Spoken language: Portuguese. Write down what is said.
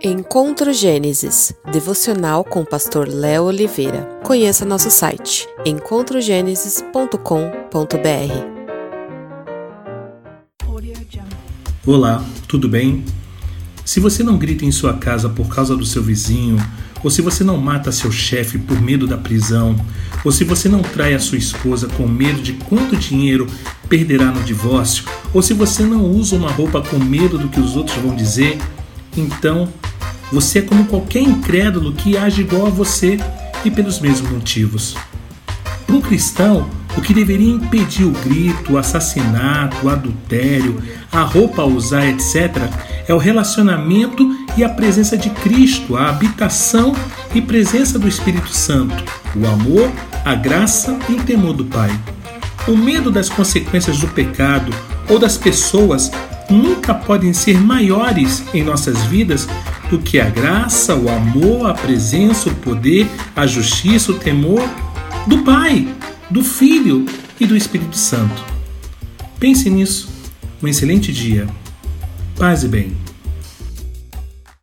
Encontro Gênesis, devocional com o pastor Léo Oliveira. Conheça nosso site encontrogenesis.com.br. Olá, tudo bem? Se você não grita em sua casa por causa do seu vizinho, ou se você não mata seu chefe por medo da prisão, ou se você não trai a sua esposa com medo de quanto dinheiro perderá no divórcio, ou se você não usa uma roupa com medo do que os outros vão dizer, então você é como qualquer incrédulo que age igual a você e pelos mesmos motivos. Para um cristão, o que deveria impedir o grito, o assassinato, o adultério, a roupa a usar, etc., é o relacionamento e a presença de Cristo, a habitação e presença do Espírito Santo, o amor, a graça e o temor do Pai. O medo das consequências do pecado ou das pessoas nunca podem ser maiores em nossas vidas do que a graça, o amor, a presença, o poder, a justiça, o temor do Pai, do Filho e do Espírito Santo. Pense nisso. Um excelente dia. Paz e bem.